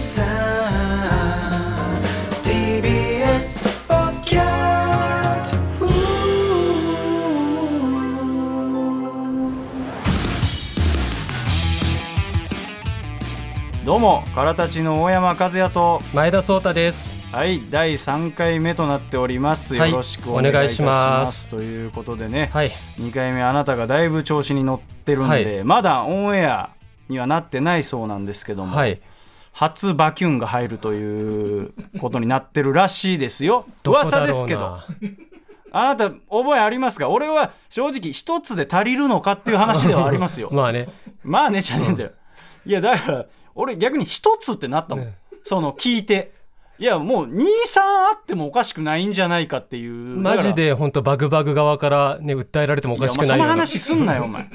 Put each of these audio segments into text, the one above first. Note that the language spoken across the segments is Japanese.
さん。TBS ポッキャストどうもからたちの大山和也と。前田壮太です。はい第3回目となっております。よはいろしくお願いいたします。ということでね、はい。2回目あなたがだいぶ調子に乗ってるんで、はい。まだオンエアにはなってないそうなんですけども、はい初バキュンが入るということになってるらしいですよ。噂ですけど。あなた覚えありますか？俺は正直一つで足りるのかっていう話ではありますよ。まあね。まあねじゃねえんだよ。いや、だから、俺逆に一つってなったもん。ね。その、聞いて。いや、もう、2、3あってもおかしくないんじゃないかっていう。マジで本当バグバグ側からね訴えられてもおだかしくないようなその話すんなよ、お前。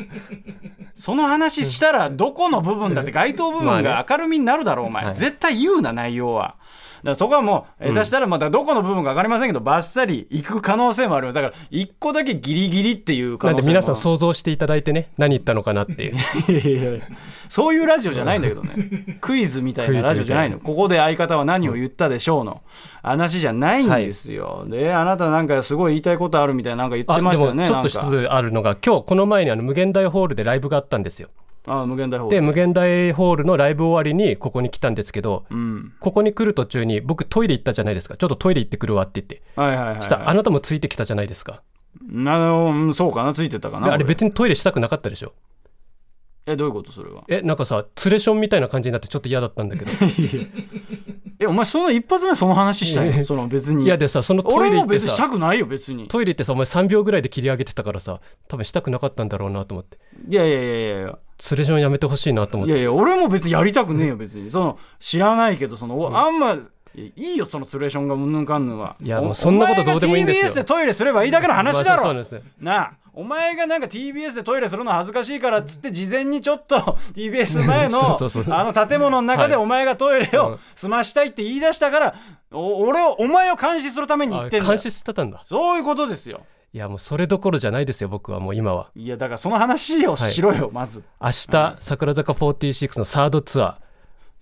その話したら、どこの部分だって、該当部分まあが明るみになるだろう、お前。はい絶対言うな、内容は。だからそこはもう、下手したらまたどこの部分か分かりませんけど、バッサリ行く可能性もあります。だから、一個だけギリギリっていう可能性もなんで皆さん想像していただいてね何言ったのかなっていういやいやいやそういうラジオじゃないんだけどね。クイズみたいなラジオじゃないの。ここで相方は何を言ったでしょうの話じゃないんですよ。で、あなたなんかすごい言いたいことあるみたいななんか言ってましたよね。もちょっと一つあるのが今日この前にあの無限大ホールでライブがあったんですよあ無限大ホール。で無限大ホールのライブ終わりにここに来たんですけどうん。ここに来る途中に僕トイレ行ったじゃないですかちょっとトイレ行ってくるわって言ってはいはいはい、したらあなたもついてきたじゃないですかあのうんそうかなついてたかな。あれ別にトイレしたくなかったでしょえ、どういうこと？それは。えなんかさツレションみたいな感じになってちょっと嫌だったんだけど え、お前その一発目その話したいのその別に。いやでさそのトイ俺もレ行ってさ別にしたくないよ別に。トイレってさお前3秒ぐらいで切り上げてたからさ多分したくなかったんだろうなと思っていやいやいやいやいや。ツレションやめてほしいなと思っていやいや、俺も別にやりたくねえよ、別に。その、知らないけど、その、おあんま、いいいよ、そのツレーションがうんぬんかんぬんは。いやもうおそんなことどうでもいいんですよ TBS でトイレすればいいだけの話だろ、まあそうですねなあ、お前がなんか TBS でトイレするの恥ずかしいからっつって、事前にちょっと TBS 前の あの建物の中ではい。お前がトイレをうん。済ましたいって言い出したから、お俺を、お前を監視するために言ってんだ監視してたんだ。そういうことですよ。いやもうそれどころじゃないですよ僕はもう今は。いや、だからその話をしろよ、まず。明日桜坂46のサードツア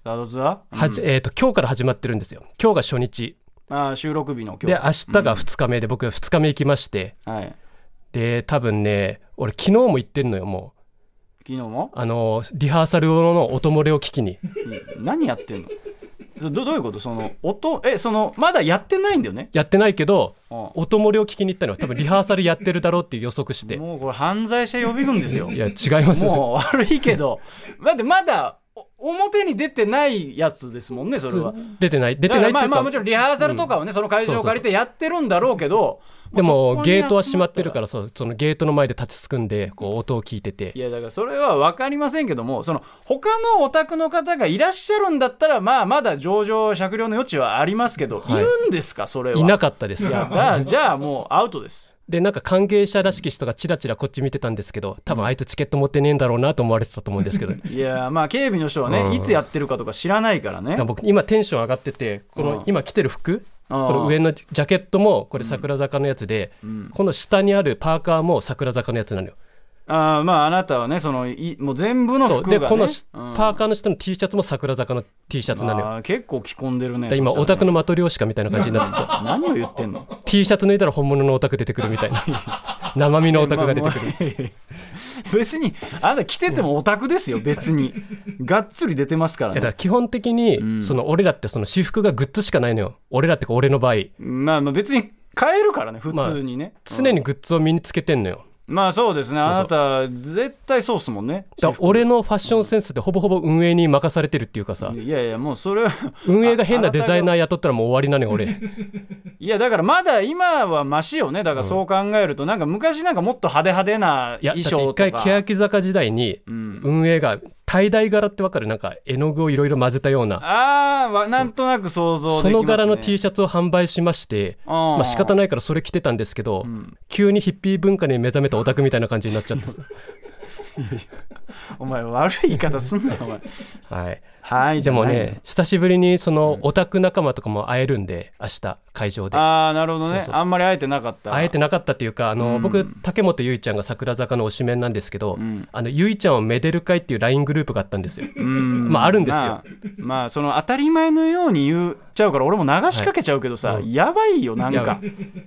ラドツアー？はじ、えー、と今日から始まってるんですよ。今日が初日。あー収録日の今日。で明日が2日目で、僕2日目行きまして。はい。で多分ね俺昨日も行ってんのよも昨日も？うあのリハーサル用の音漏れを聞きに。何やってんの？そどどういうこと？その音えそのまだやってないんだよね？やってないけどうん。音漏れを聞きに行ったのよ。多分リハーサルやってるだろうっていう予測して。もうこれ犯罪者予備軍ですよ。いや違いますよ。もう悪いけど。だってまだお表に出てないやつですもんねそれは。出てない。出てないっていうか。まあもちろんリハーサルとかはね、その会場を借りてやってるんだろうけどでもゲートは閉まってるらからそうそのゲートの前で立ちすくんでこう音を聞いてて。いやだからそれは分かりませんけどもその他のお宅の方がいらっしゃるんだったらまあまだ上場酌量の余地はありますけど、はい。い、るんですか？それは。いなかったです。いやだ じゃあもうアウトです。でなんか歓迎者らしき人がチラチラこっち見てたんですけど多分あいつチケット持ってねえんだろうなと思われてたと思うんですけど。いやまあ警備の人はね、うん。いつやってるかとか知らないからね。僕今テンション上がっててこうん。の今着てる服ここの上のジャケットもこれ桜坂のやつで、この下にあるパーカーも桜坂のやつなのよ。あーまああなたはねそのいもう全部の服が、ね、でこのしうん。パーカーの下の T シャツも桜坂の T シャツなのよ。あー結構着込んでるねで今オタクのマトリョーシカみたいな感じになってさ。何を言ってんの？T シャツ脱いだら本物のオタク出てくるみたいな。生身のオタクが出てくる。る。別にあなた着ててもオタクですよ別に。がっつり出てますからね。だから基本的に、その俺らってその私服がグッズしかないのよ。俺らってか俺の場合。まあまあ別に買えるからね普通にね、常にグッズを身につけてんのよまあそうですね。あなた絶対そうっすもんね。だ俺のファッションセンスってほぼほぼ運営に任されてるっていうかさ。いやいやもうそれは運営が変なデザイナーー雇ったらもう終わりなのよ俺。いやだからまだ今はマシよね。だからそう考えると。なんか昔なんかもっと派手派手な衣装とか。って一回欅坂時代にん。運営が tie dye 柄ってわかる？なんか絵の具をいろいろ混ぜたような。ああわなんとなく想像でそきね、の柄の T シャツを販売しましてまあ仕方ないからそれ着てたんですけど、急にヒッピー文化に目覚めたオタクみたいな感じになっちゃって。さお前悪い言い方すんなよお前。はいはいでもね久しぶりにそのオタク仲間とかも会えるんで明日会場で。ああなるほどね。あんまり会えてなかった。会えてなかったっていうかあの、僕竹本結衣ちゃんが桜坂の推しメンなんですけど、あの結衣ちゃんをめでる会っていう LINE グループがあったんですよ、うん。まああるんですよ。まあ、まあその当たり前のように言っちゃうから俺も流しかけちゃうけどさ、やばいよなんか。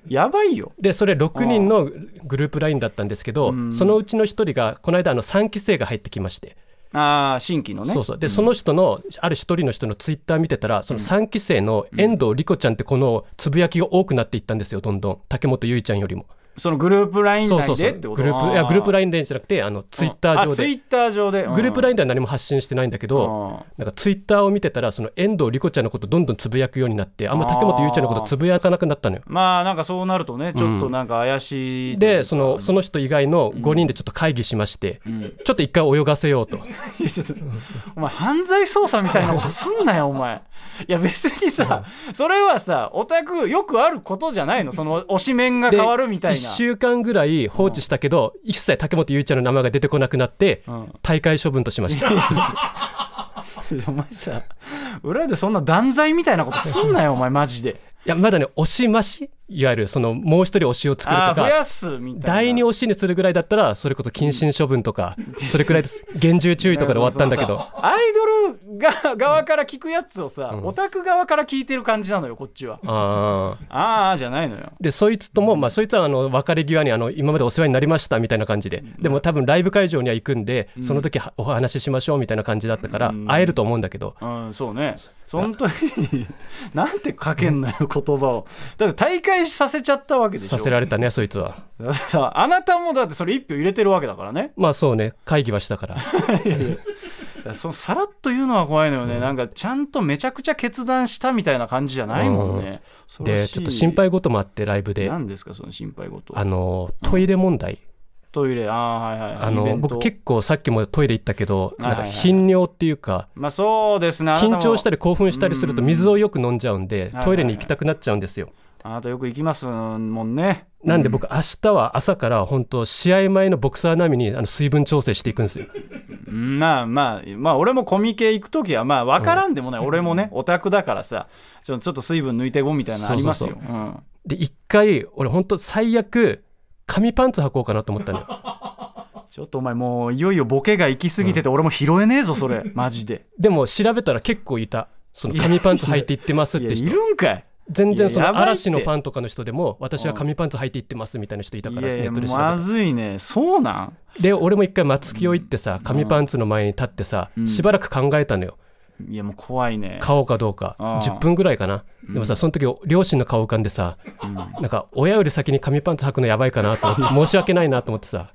やばい。よ。でそれ6人のグループ LINE だったんですけど、そのうちの1人がこの間あの3期生が入ってきまして、ああ新規のね。そうそう。で、その人のある一人の人のツイッター見てたらその3期生の遠藤莉子ちゃんってこのつぶやきが多くなっていったんですよどんどん。竹本結衣ちゃんよりもそのグループライン内でってこと？グループいやグループライ LINE でじゃなくてあのツイッター上で。ツイッター上で？グループライ LINE では何も発信してないんだけどうなんかツイッターを見てたらその遠藤莉子ちゃんのことどんどんつぶやくようになってあんま竹本結衣ちゃんのことつぶやかなくなったのよ。まあなんかそうなるとねちょっとなんか怪しいうかでそのその人以外の5人でちょっと会議しまして、ちょっと一回泳がせようと。いやちょっとお前犯罪捜査みたいなことすんなよお前いや別にさそれはさオタクよくあることじゃないの？その推しメンがで変わるみたいな。1週間ぐらい放置したけど、一切竹本結衣ちゃんの名前が出てこなくなって、ん。大会処分としました。お前さ裏でそんな断罪みたいなことすんなよお前マジで。いやまだね推し増しいわゆるそのもう一人推しを作るとか第二推しにするぐらいだったらそれこそ謹慎処分とか、それくらいです。厳重注意とかで終わったんだけど。アイドルが側から聞くやつをさ、オタク側から聞いてる感じなのよこっちは。あー。ああじゃないのよ。でそいつとも、まあ、そいつはあの別れ際にあの今までお世話になりましたみたいな感じででも多分ライブ会場には行くんで、その時はお話ししましょうみたいな感じだったから、会えると思うんだけど。うんそうね。その時になんて書けんのよ言葉を。だって大会させちゃったわけでしょ。させられたねそいつは。あなたもだってそれ一票入れてるわけだからね。まあそうね。会議はしたから。いやそのさらっと言うのは怖いのよね、なんかちゃんとめちゃくちゃ決断したみたいな感じじゃないもんね、恐ろしい。でちょっと心配事もあってライブで。何ですかその心配事。あのトイレ問題、トイレ。ああはいはい。あの僕結構さっきもトイレ行ったけどなんか頻尿っていうかまあそうですね。緊張したり興奮したりすると水をよく飲んじゃうんではい。トイレに行きたくなっちゃうんですよあなたよく行きますもんね。なんで僕明日は朝から本当試合前のボクサー並みにあの水分調整していくんですよ。うん。まあまあまあ俺もコミケ行く時はまあ分からんでもない、俺もねオタクだからさちょっと水分抜いてこみたいなのありますよ。で一回俺本当最悪紙パンツ履こうかなと思ったのよ。ちょっとお前もういよいよボケが行き過ぎてて俺も拾えねえぞそれ。マジで。でも調べたら結構いた。その紙パンツ履いていってますって人。るんかい全然その嵐のファンとかの人でも私は紙パンツ履いていってますみたいな人いたからネットでまずいね。そうなん？で俺も一回松木を行ってさ紙パンツの前に立ってさしばらく考えたのよ。いやもう怖いね。買おうかどうか。ああ。10分ぐらいかな。でもさその時両親の顔浮かんでさなんか親より先に紙パンツ履くのやばいかなと思って申し訳ないなと思ってさ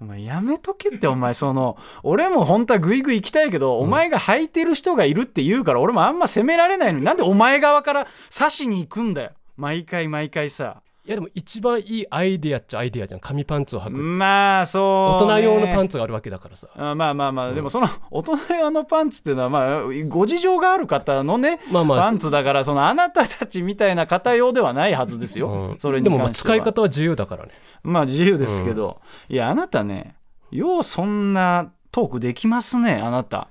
お前やめとけってお前その俺も本当はグイグイ行きたいけど、お前が履いてる人がいるって言うから俺もあんま責められないのになんでお前側から刺しに行くんだよ。毎回毎回さいやでも一番いいアイディアっちゃアイディアじゃん。紙パンツを履くまあそう、大人用のパンツツがあるわけだからさ。あまあまあまあ、でもその大人用のパンツっていうのはまあご事情がある方のね、まあまあ。パンツだからそのあなたたちみたいな方用ではないはずですよ、うん。それにでも使い方は自由だからね。まあ自由ですけど、いやあなたねようそんなトークできますねあなた。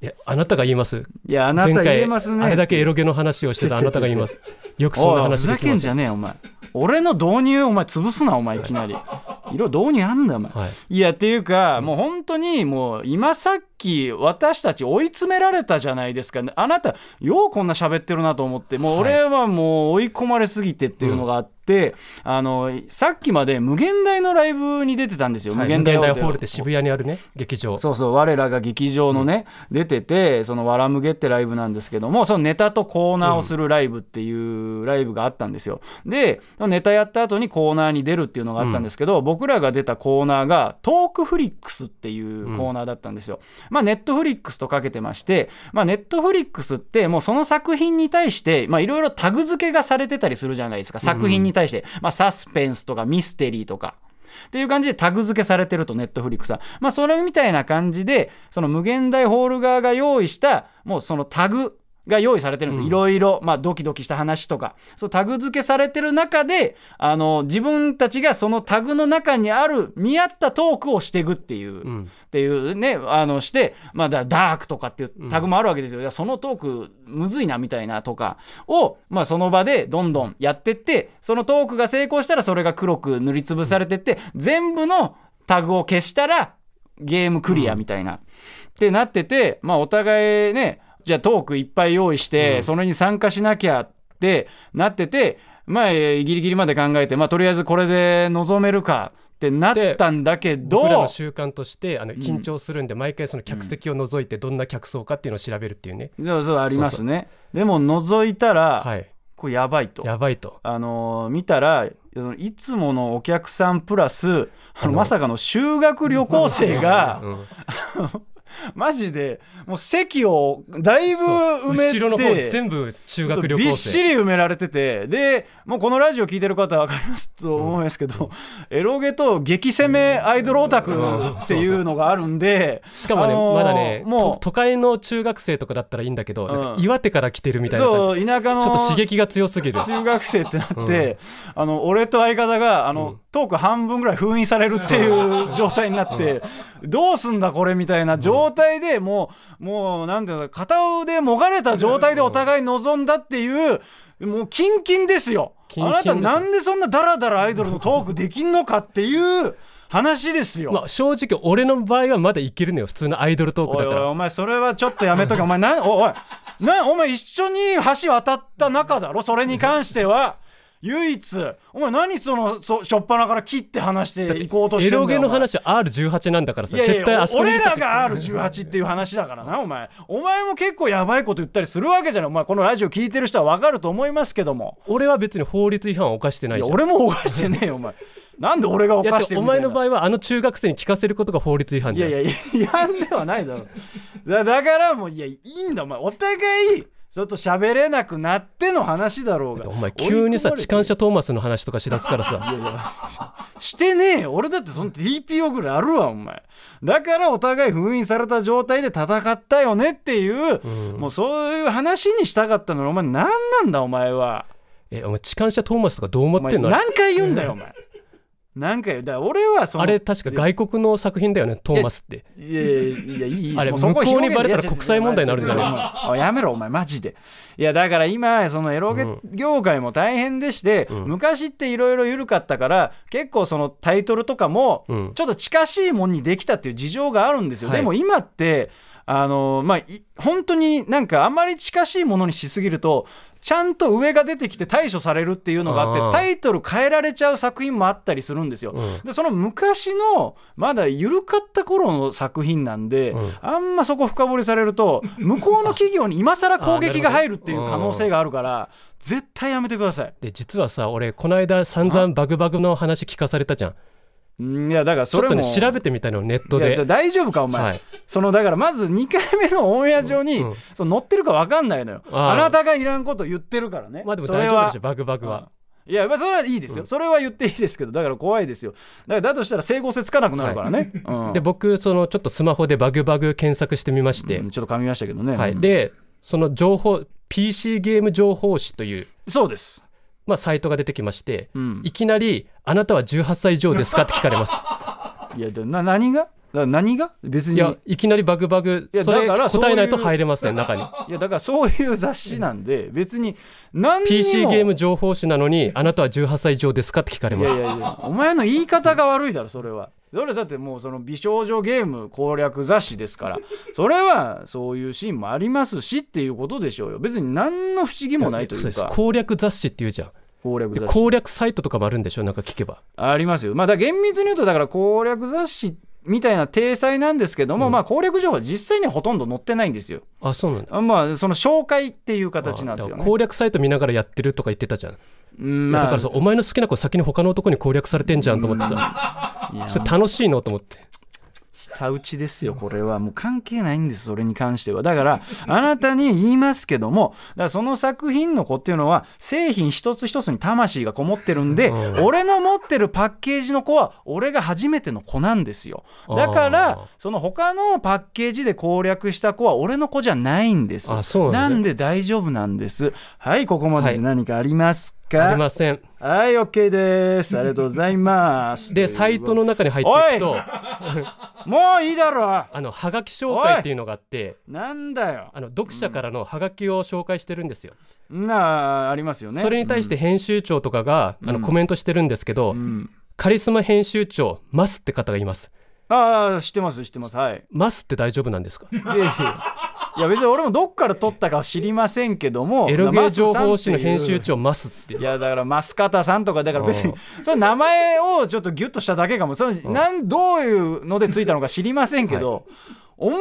いやあなたが言います。いやあなた前言え回ますね。あれだけエロゲの話をしてたあなたが言います。よくそんなおいふざけん話できますじゃねえよお前俺の導入お前潰すなお前いきなり。色導入あんだお前、はい。いやっていうか、もう本当にもう今さっき私たち追い詰められたじゃないですか。あなたようこんな喋ってるなと思って。もう俺はもう追い込まれすぎてっていうのがあって、あのさっきまで無限大のライブに出てたんですよ、はい。無限大ホールって渋谷にあるね。劇場。そうそう。我らが劇場のね、出ててその「わらむげ」ってライブなんですけどもそのネタとコーナーをするライブっていうライブがあったんですよ。でネタやった後にコーナーに出るっていうのがあったんですけど、僕らが出たコーナーがトークフリックスっていうコーナーだったんですよ、まあネットフリックスとかけてましてまあネットフリックスってもうその作品に対してまあいろいろタグ付けがされてたりするじゃないですか。作品に対して、まあサスペンスとかミステリーとか。っていう感じでタグ付けされてるとネットフリックスは。まあそれみたいな感じでその無限大ホール側が用意したもうそのタグが用意されてるんですよ、いろいろ、まあ、ドキドキした話とか。そうタグ付けされてる中であの自分たちがそのタグの中にある見合ったトークをしていくっていう、ん。っていうねあのして、まあ、だダークとかっていうタグもあるわけですよ、いやそのトークむずいなみたいなとかを、まあ、その場でどんどんやってってそのトークが成功したらそれが黒く塗りつぶされてって全部のタグを消したらゲームクリアみたいな、ってなってて、まあ、お互いねじゃあトークいっぱい用意して、それに参加しなきゃってなっててまあえーギリギリまで考えて、まあ、とりあえずこれで臨めるかってなったんだけど僕らの習慣としてあの緊張するんで、毎回その客席を除いてどんな客層かっていうのを調べるっていうね、そうそうありますね。でも覗いたら、はい。これやばいと。やばいと。あのー見たらいつものお客さんプラスあのまさかの修学旅行生がうん マジでもう席をだいぶ埋めて後ろの方全部中学旅そうびっ行生しり埋められててでもうこのラジオ聞いてる方は分かりますと思いますけど、エロゲと激攻めアイドルオタクっていうのがあるんで、しかもね、あのーまだねもうと都会の中学生とかだったらいいんだけど、うん。岩手から来てるみたいな感そう田舎のじちょっと刺激が強すぎる。中学生ってなって、あの俺と相方があの、トーク半分ぐらい封印されるっていう状態になって、どうすんだこれみたいな状態でもうもうなんていうの片腕もがれた状態でお互い望んだっていうもうキンキンですよ。あなたなんでそんなダラダラアイドルのトークできんのかっていう話ですよ。まあ、正直俺の場合はまだいけるのよ普通のアイドルトークおいおいだからお前それはちょっとやめとけ。お前なんおいおいなお前一緒に橋渡った仲だろそれに関しては唯一。お前何そのそしょっぱなから切って話していこうとしてんだよエロゲの話は R18 なんだからさいやいや絶対あそこ俺らが R18 っていう話だからなお前。お前も結構やばいこと言ったりするわけじゃない。お前このラジオ聞いてる人は分かると思いますけども。俺は別に法律違反を犯してないじゃん。いや俺も犯してねえよお前。なんで俺が犯してるお前の場合はあの中学生に聞かせることが法律違反じゃんいやいや違反ではないだろ。だだからもういやいいんだお前。お互いちょっと喋れなくなっての話だろうが。お前急にさ痴漢者トーマスの話とかしだすからさ。してねえよ。俺だってその TPO ぐらいあるわお前。だからお互い封印された状態で戦ったよねっていう、もうそういう話にしたかったのにお前何なんだお前は。えお前痴漢者トーマスとかどう思ってんの？何回言うんだよお前何回言うだから俺はそのあれ確か外国の作品だよねトーマスって。いやいやいやいいいいあれもうそこ向こうにバレたら国際問題になるんじゃない？いやめろお前マジで。いやだから今そのエロゲ業界も大変でして、昔っていろいろ緩かったから結構そのタイトルとかもうん。ちょっと近しいもんにできたっていう事情があるんですよ、はい。でも今ってあのまあい本当になんかあまり近しいものにしすぎるとちゃんと上が出てきて対処されるっていうのがあってタイトル変えられちゃう作品もあったりするんですよ、うん。でその昔のまだ緩かった頃の作品なんで、うん。あんまそこ深掘りされると 向こうの企業に今更攻撃が入るっていう可能性があるから絶対やめてください。で実はさ俺この間散々バグバグの話聞かされたじゃんいやだからちょっそれもとね調べてみたのネットで。大丈夫かお前、はい。そのだからまず2回目のオンエア上に、うんその載ってるか分かんないのよ。あなたがいらんこと言ってるからね。まあでも大丈夫でしょバグバグは、いや、まあ、それはいいですよ、それは言っていいですけどだから怖いですよ。だからだとしたら整合性つかなくなるからね、うん。で僕そのちょっとスマホでバグバグ検索してみまして、うんちょっと噛みましたけどね、はい、うん。でその情報 PC ゲーム情報誌という、そうですまあ、サイトが出てきまして、うん。いきなり「あなたは18歳以上ですか?」って聞かれます。いやでな何が？だから何が？別に。いやいきなりバグバグいやそれだから答えないと入れません中に。いやだからそういう雑誌なんで別に何にも。PC ゲーム情報誌なのに「あなたは18歳以上ですか?」って聞かれいます。やいやいやお前の言い方が悪いだろそれは。それだってもうその美少女ゲーム攻略雑誌ですから。それはそういうシーンもありますしっていうことでしょうよ。別に何の不思議もないといそうです。うか攻略雑誌っていうじゃん。で攻略雑誌。攻略サイトとかもあるんでしょなんか聞けば。ありますよ。まあだから厳密に言うとだから攻略雑誌みたいな体裁なんですけども、まあ攻略情報は実際にはほとんど載ってないんですよ。あそうなんだ。あまあその紹介っていう形なんですよね。攻略サイト見ながらやってるとか言ってたじゃん、うんまあ。だからさお前の好きな子先に他の男に攻略されてんじゃんと思ってさ。それ楽しいのと思って舌打ちですよ。これはもう関係ないんですそれに関しては。だからあなたに言いますけどもだからその作品の子っていうのは製品一つ一つに魂がこもってるんで、俺の持ってるパッケージの子は俺が初めての子なんですよ。だからその他のパッケージで攻略した子は俺の子じゃないんです。なんで大丈夫なんです？はいここまでで何かありますか、ありませんはい、OK です。ありがとうございます。でサイトの中に入っていくと もういいだろあのはがき紹介っていうのがあってなんだよ。あの読者からのはがきを紹介してるんですよ、なあ、ありますよね。それに対して編集長とかが、あのコメントしてるんですけど、うん、カリスマ編集長マスって方がいますああ、知ってます、知ってます。はい。マスって大丈夫なんですか？いやいやいや別に俺もどっから取ったかは知りませんけども エロゲー情報誌の編集長マスっていやだからマスカタさんとかだから別に その名前をちょっとギュッとしただけかも。そのなんどういうのでついたのか知りませんけど、お前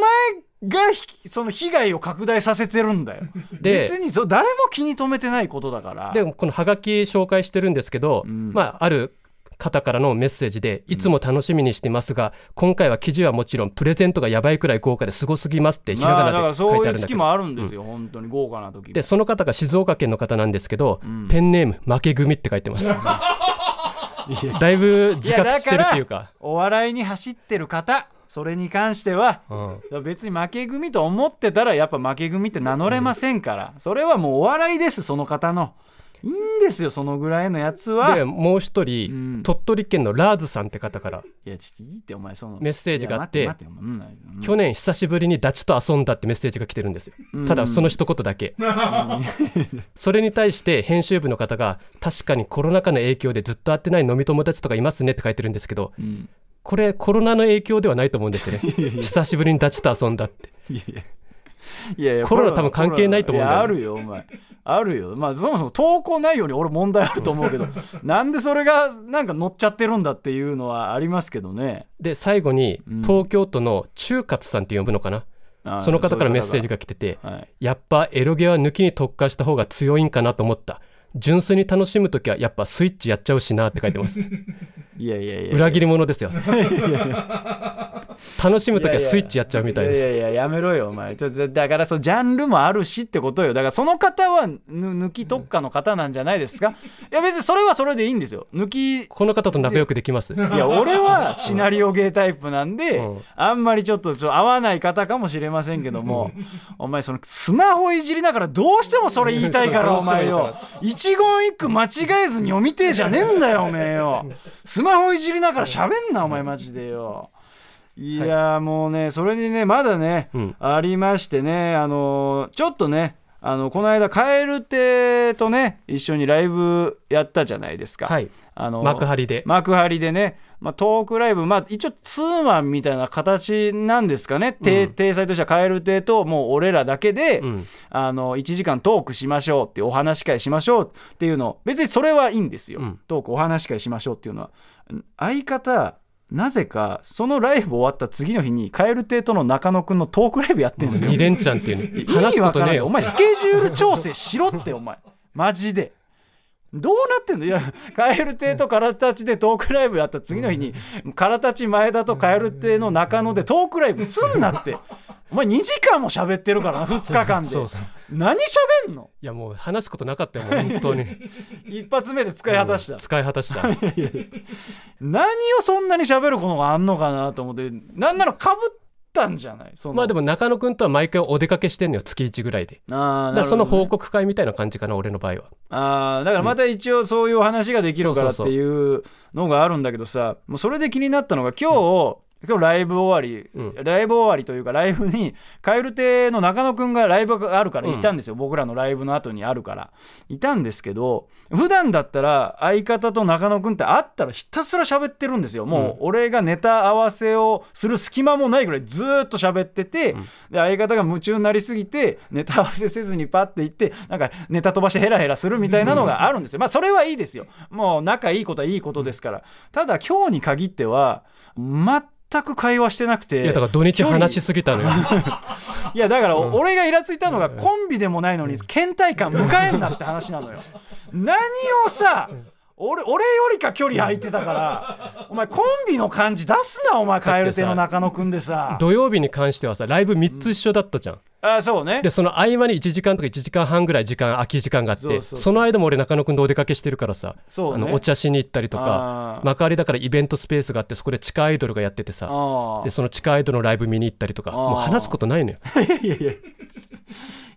がひその被害を拡大させてるんだよ。で別にそう誰も気に留めてないことだから。でこのハガキ紹介してるんですけど、ん。まあある方からのメッセージでいつも楽しみにしてますが、今回は記事はもちろんプレゼントがやばいくらい豪華ですごすぎますってひらがなでからそう書いてあるんだけど、いう月もあるんですよ、本当に豪華な時でその方が静岡県の方なんですけど、ペンネーム負け組って書いてます。だいぶ自覚してるっていうか。お笑いに走ってる方それに関してはうん。別に負け組と思ってたらやっぱ負け組って名乗れませんから、それはもうお笑いですその方のいいんですよそのぐらいのやつは。でもう一人、うん。鳥取県のラーズさんって方から。いやちょっといいってお前そのメッセージがあっていや待っててうんうん去年久しぶりにダチと遊んだってメッセージが来てるんですよ、ただその一言だけ、それに対して編集部の方が確かにコロナ禍の影響でずっと会ってない飲み友達とかいますねって書いてるんですけどうんこれコロナの影響ではないと思うんですよね久しぶりにダチと遊んだっていやいやいやいやコロナ多分関係ないと思うんだよいやあるよお前あるよ。まあそもそも投稿内容に俺問題あると思うけど なんでそれがなんか乗っちゃってるんだっていうのはありますけどね。で最後に東京都の中勝さんって呼ぶのかな、あその方からメッセージが、が来ててはい、やっぱエロゲは抜きに特化した方が強いんかなと思った純粋に楽しむときはやっぱスイッチやっちゃうしなって書いてます。いやいやいや裏切り者ですよ。楽しむときはスイッチやっちゃうみたいです。いやいややめろよお前。ちょだからそうジャンルもあるしってことよ。だからその方はぬ抜き特化の方なんじゃないですか？いや別にそれはそれでいいんですよ。抜きこの方と仲良くできます。いや俺はシナリオゲータイプなんで、うん。あんまりちょっとちょ合わない方かもしれませんけどもお前そのスマホいじりながらどうしてもそれ言いたいからお前よ。一言一句間違えずに読みてえじゃねえんだよおめえよ。スマホいじりながら喋んなお前マジでよ。いやもうねそれにねまだね、うん。ありましてねあのちょっとねあのこの間蛙亭とね一緒にライブやったじゃないですか、はい。あの幕張で。幕張でね、まあ、トークライブ、まあ、一応ツーマンみたいな形なんですかね、体体裁としては蛙亭ともう俺らだけで、うん。あの1時間トークしましょうってお話し会しましょうっていうの別にそれはいいんですよ、うん。トークお話し会しましょうっていうのは。相方なぜかそのライブ終わった次の日に蛙亭との中野くんのトークライブやってんですよ。2連チャンっていうね意味話すことねお前スケジュール調整しろってお前マジでどうなってんの？いや蛙亭と空たちでトークライブやった次の日に空たち前田と蛙亭の中野でトークライブすんなって。お前2時間も喋ってるからな2日間で。そうそう。何喋んの？いやもう話すことなかったよ本当に。一発目で使い果たした、使い果たした。何をそんなに喋ることがあんのかなと思って。なんならかぶったんじゃない？その。まあでも中野くんとは毎回お出かけしてんのよ月1ぐらいで。あーだからその報告会みたいな感じかな俺の場合は。あーだからまた一応そういうお話ができるからっていうのがあるんだけどさもうそれで気になったのが今日、今日ライブ終わり、うん。ライブ終わりというかライブに蛙亭の中野くんがライブがあるからいたんですよ、僕らのライブの後にあるから。いたんですけど普段だったら相方と中野くんって会ったらひたすら喋ってるんですよ。もう俺がネタ合わせをする隙間もないぐらいずーっと喋ってて、で相方が夢中になりすぎてネタ合わせせずにパッて行ってなんかネタ飛ばしてヘラヘラするみたいなのがあるんですよ。まあそれはいいですよ。もう仲いいことはいいことですから。ただ今日に限っては全く会話してなくていやだから土日話しすぎたのよ。いやだから俺がイラついたのがコンビでもないのに倦怠感迎えんなって話なのよ。何をさ俺俺よりか距離空いてたからお前コンビの感じ出すなお前蛙亭の中野くんでさ。土曜日に関してはさライブ3つ一緒だったじゃん、あそうね。でその合間に1時間とか1時間半ぐらい時間空き時間があってその間も俺中野くんとお出かけしてるからさ、そうね。あのお茶しに行ったりとあかー幕張だからイベントスペースがあってそこで地下アイドルがやっててさあでその地下アイドルのライブ見に行ったりとかー。もう話すことないのよ。あ いやいやいや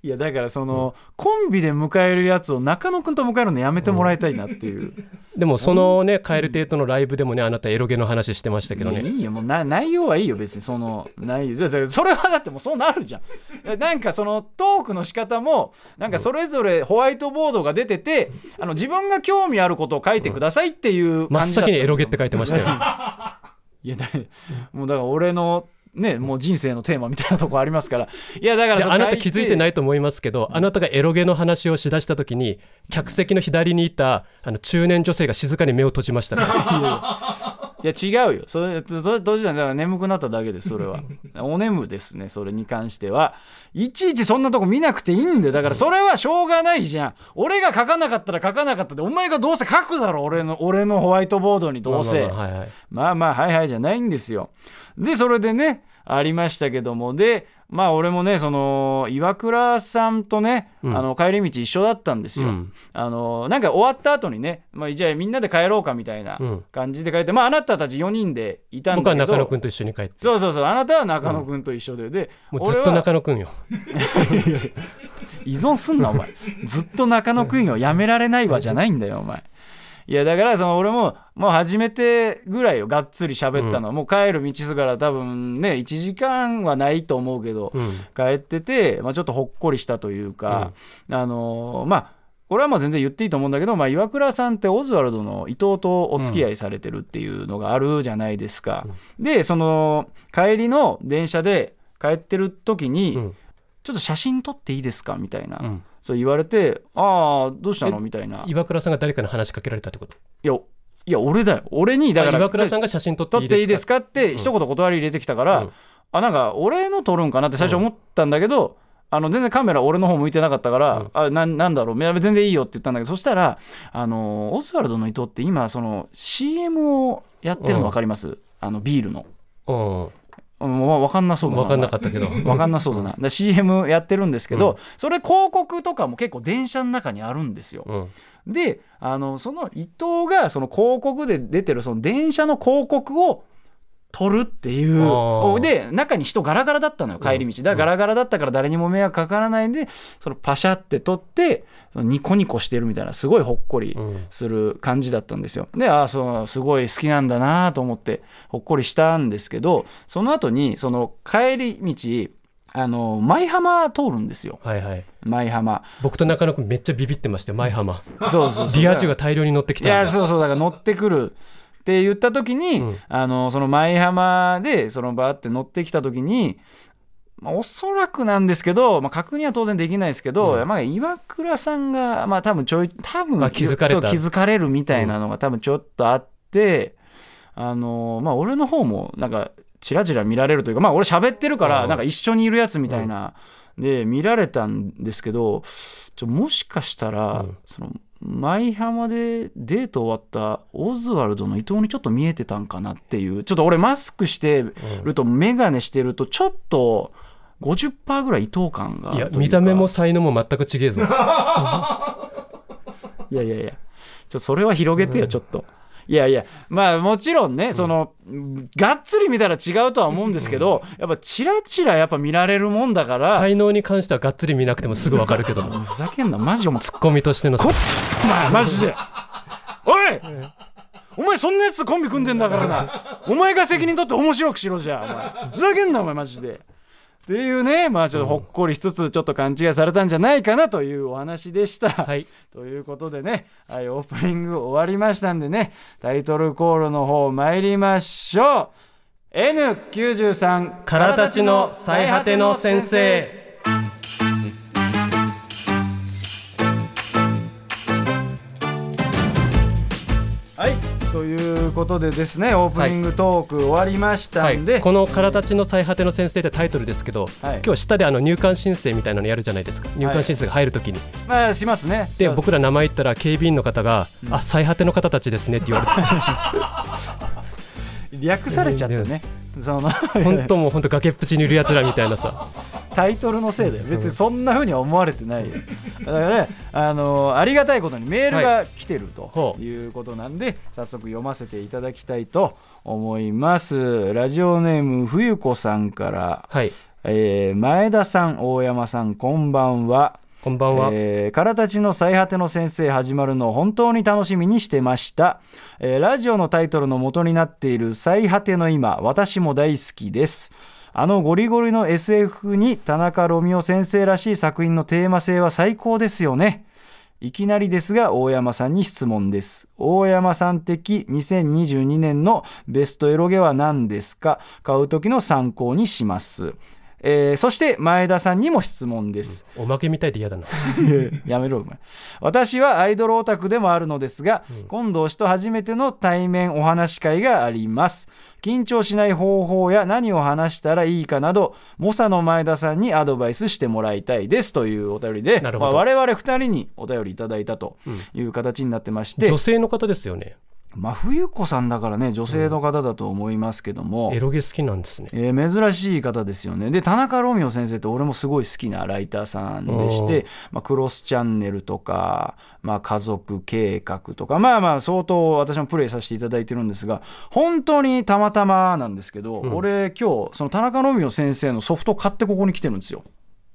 いやだからその、コンビで迎えるやつを中野くんと迎えるのやめてもらいたいなっていう、でもそのね蛙亭とのライブでもねあなたエロゲの話してましたけどね。いやいいよもうな内容はいいよ別にその内容それはだってもうそうなるじゃん。なんかそのトークの仕方もなんかそれぞれホワイトボードが出ててあの自分が興味あることを書いてくださいっていう真っ感じだった。先にエロゲって書いてましたよ。いやだもうだから俺のねもう人生のテーマみたいなとこありますから。いやだからであなた気づいてないと思いますけどあなたがエロゲの話をしだした時に客席の左にいたあの中年女性が静かに目を閉じましたからいや違うよ。それどうじゃだから眠くなっただけですそれは。お眠ですねそれに関しては。いちいちそんなとこ見なくていいんだよ。だからそれはしょうがないじゃん。俺が書かなかったら書かなかったでお前がどうせ書くだろ俺の俺のホワイトボードにどうせ、まあまあはいはいじゃないんですよ。でそれでねありましたけども。でまあ俺もねその岩倉さんとね、うん。あの帰り道一緒だったんですよ。うん。あのなんか終わった後にね、まあ、じゃあみんなで帰ろうかみたいなうん。感じで帰って、まああなたたち4人でいたん僕はだけど。中野くんと一緒に帰って。そうそうそうあなたは中野くんと一緒で、でもうずっと中野くんよ。依存すんなお前。ずっと中野くんよ。やめられないわじゃないんだよお前いやだからその俺ももう初めてぐらいよがっつり喋ったの。は、もう帰る道すがら多分ね1時間はないと思うけど、うん。帰ってて、まあ、ちょっとほっこりしたというか、あのーまあこれはまあ全然言っていいと思うんだけど、まあ、岩倉さんってオズワルドの伊藤とお付き合いされてるっていうのがあるじゃないですか。でその帰りの電車で帰ってる時に、うん。ちょっと写真撮っていいですか？みたいな、うんそう言われて「ああどうしたの?」えみたいな「い岩倉さんが誰かに話しかけられたってこと？やいや俺だよ。俺にだからあ岩倉さんが写真撮っていい撮っていいでですすか？かって一言断り入れてきたから、うん。あなんか俺の撮るんかなって最初思ったんだけど、あの全然カメラ俺の方向いてなかったから、うん。あななんだろう？全然いいよって言ったんだけどそしたらあのオズワルドの伊藤って今その CM をやってるの分かります、あのビールの。うん分かんなそうだな。分かんなかったけど。分かんなそうだな。だ CM やってるんですけど、それ広告とかも結構電車の中にあるんですよ。うん。であのその伊藤がその広告で出てるその電車の広告を撮るっていうで中に人ガラガラだったのよ帰り道。だからガラガラだったから誰にも迷惑かからないんでそのパシャって撮ってそのニコニコしてるみたいなすごいほっこりうんする感じだったんですよ。でああそうすごい好きなんだなと思ってほっこりしたんですけどその後にその帰り道あの舞浜通るんですよ。はいはい。舞浜。僕と中野くんめっちゃビビってましたよ舞浜。そうそうそう。リア充が大量に乗ってきいやたんだ。そうそう。だから乗ってくるって言った時に、うん。あのその舞浜でそのバーって乗ってきた時に、まあ、おそらくなんですけど、まあ、確認は当然できないですけど、うん。まあ、岩倉さんが、まあ、多分ちょい多分あ気づかれ気づかれるみたいなのが多分ちょっとあって、あのまあ俺の方もなんかチラチラ見られるというかまあ俺喋ってるからうん。なんか一緒にいるやつみたいな、で見られたんですけどちょもしかしたら、うん。その舞浜でデート終わったオズワルドの伊藤にちょっと見えてたんかなっていうちょっと俺マスクしてると眼鏡してるとちょっと50%ぐらい伊藤感がいや見た目も才能も全く違えぞ。いやいやいや。ちょそれは広げてよちょっと。いやいやまあもちろんね、そのがっつり見たら違うとは思うんですけど、やっぱチラチラやっぱ見られるもんだから才能に関してはがっつり見なくてもすぐわかるけども。ふざけんなマジお前。ツッコミとしてのこお前マジで。おいお前そんなやつとコンビ組んでんだからな。お前が責任取って面白くしろじゃあお前。ふざけんなお前マジでっていうねまあちょっとほっこりしつつちょっと勘違いされたんじゃないかなというお話でした、はい。ということでね、はい、オープニング終わりましたんでねタイトルコールの方参りましょう。N93 からたちの最果ての先生といういうことでですねオープニングトーク終わりましたはい。んで、この「からたちの最果ての先生」ってタイトルですけど、はい。今日下であの入管申請みたいなのやるじゃないですか。入管申請が入るときに、まあしますね。で僕ら名前言ったら警備員の方が「あ最果ての方たちですね」って言われて 略されちゃったねその本当もう本当崖っぷちにいるやつらみたいなさ。タイトルのせいだよ別にそんな風には思われてないよ。だからねあのありがたいことにメールが来てるということなんで、早速読ませていただきたいと思います。ラジオネーム冬子さんから、はい。えー前田さん大山さんこんばんはこんばんは、えー、からたちの最果ての先生始まるのを本当に楽しみにしてました、えーラジオのタイトルの元になっている最果ての今私も大好きです。あのゴリゴリの SF に田中ロミオ先生らしい作品のテーマ性は最高ですよね。いきなりですが大山さんに質問です。大山さん的2022年のベストエロゲは何ですか？買う時の参考にします。えーそして前田さんにも質問です、おまけみたいで嫌だな。やめろお前。私はアイドルオタクでもあるのですが、今度推しと初めての対面お話し会があります。緊張しない方法や何を話したらいいかなど猛者の前田さんにアドバイスしてもらいたいです。というお便りで、まあ我々2人にお便りいただいたという形になってまして、女性の方ですよね真冬子さんだからね女性の方だと思いますけども、エロゲ好きなんですね。えー珍しい方ですよね。で田中ロミオ先生って俺もすごい好きなライターさんでして、まあ、クロスチャンネルとか、まあ、家族計画とかまあまあ相当私もプレイさせていただいてるんですが本当にたまたまなんですけど、俺今日その田中ロミオ先生のソフト買ってここに来てるんですよ